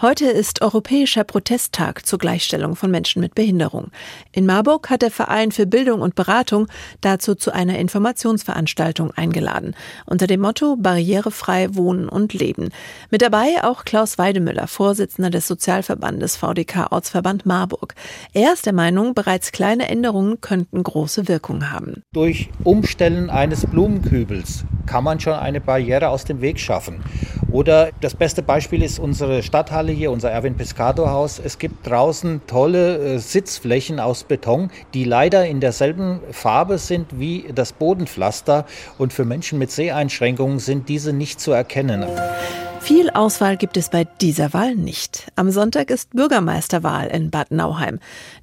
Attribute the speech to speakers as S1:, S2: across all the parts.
S1: Heute ist Europäischer Protesttag zur Gleichstellung von Menschen mit Behinderung. In Marburg hat der Verein für Bildung und Beratung dazu zu einer Informationsveranstaltung eingeladen. Unter dem Motto Barrierefrei Wohnen und Leben. Mit dabei auch Klaus Weidemüller, Vorsitzender des Sozialverbandes VDK Ortsverband Marburg. Er ist der Meinung, bereits kleine Änderungen könnten große Wirkung haben.
S2: Durch Umstellen eines Blumenkübels kann man schon eine Barriere aus dem Weg schaffen. Oder das beste Beispiel ist unsere Stadthalle hier, unser Erwin Pescato Haus. Es gibt draußen tolle äh, Sitzflächen aus Beton, die leider in derselben Farbe sind wie das Bodenpflaster. Und für Menschen mit Seheinschränkungen sind diese nicht zu erkennen.
S1: Viel Auswahl gibt es bei dieser Wahl nicht. Am Sonntag ist Bürgermeisterwahl in Bad Nauheim.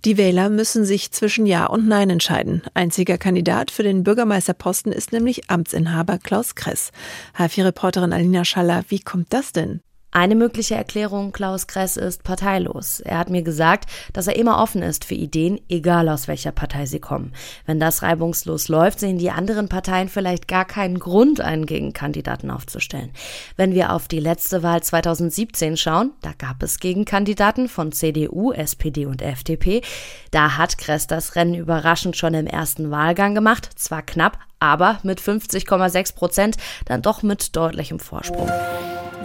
S1: Die Wähler müssen sich zwischen Ja und Nein entscheiden. Einziger Kandidat für den Bürgermeisterposten ist nämlich Amtsinhaber Klaus Kress. H4-Reporterin Alina Schaller, wie kommt das denn?
S3: Eine mögliche Erklärung Klaus Kress ist parteilos. Er hat mir gesagt, dass er immer offen ist für Ideen, egal aus welcher Partei sie kommen. Wenn das reibungslos läuft, sehen die anderen Parteien vielleicht gar keinen Grund, einen Gegenkandidaten aufzustellen. Wenn wir auf die letzte Wahl 2017 schauen, da gab es Gegenkandidaten von CDU, SPD und FDP. Da hat Kress das Rennen überraschend schon im ersten Wahlgang gemacht, zwar knapp, aber mit 50,6 Prozent dann doch mit deutlichem Vorsprung.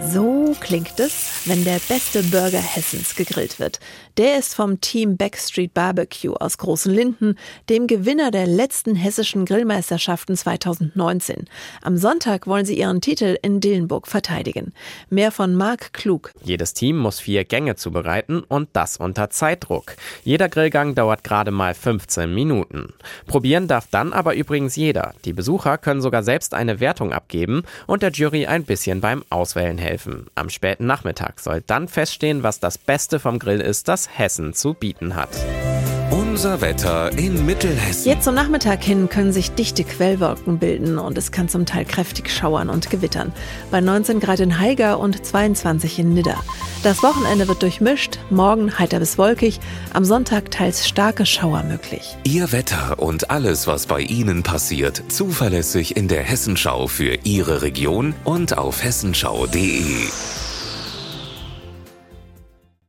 S1: So klingt es, wenn der beste Burger Hessens gegrillt wird. Der ist vom Team Backstreet Barbecue aus Großen Linden, dem Gewinner der letzten hessischen Grillmeisterschaften 2019. Am Sonntag wollen sie ihren Titel in Dillenburg verteidigen. Mehr von Marc Klug.
S4: Jedes Team muss vier Gänge zubereiten und das unter Zeitdruck. Jeder Grillgang dauert gerade mal 15 Minuten. Probieren darf dann aber übrigens jeder. Die Besucher können sogar selbst eine Wertung abgeben und der Jury ein bisschen beim Auswählen helfen helfen. Am späten Nachmittag soll dann feststehen, was das Beste vom Grill ist, das Hessen zu bieten hat.
S5: Unser Wetter in Mittelhessen.
S1: Jetzt zum Nachmittag hin können sich dichte Quellwolken bilden und es kann zum Teil kräftig schauern und gewittern. Bei 19 Grad in Haiger und 22 in Nidda. Das Wochenende wird durchmischt, morgen heiter bis wolkig, am Sonntag teils starke Schauer möglich.
S5: Ihr Wetter und alles, was bei Ihnen passiert, zuverlässig in der Hessenschau für Ihre Region und auf hessenschau.de.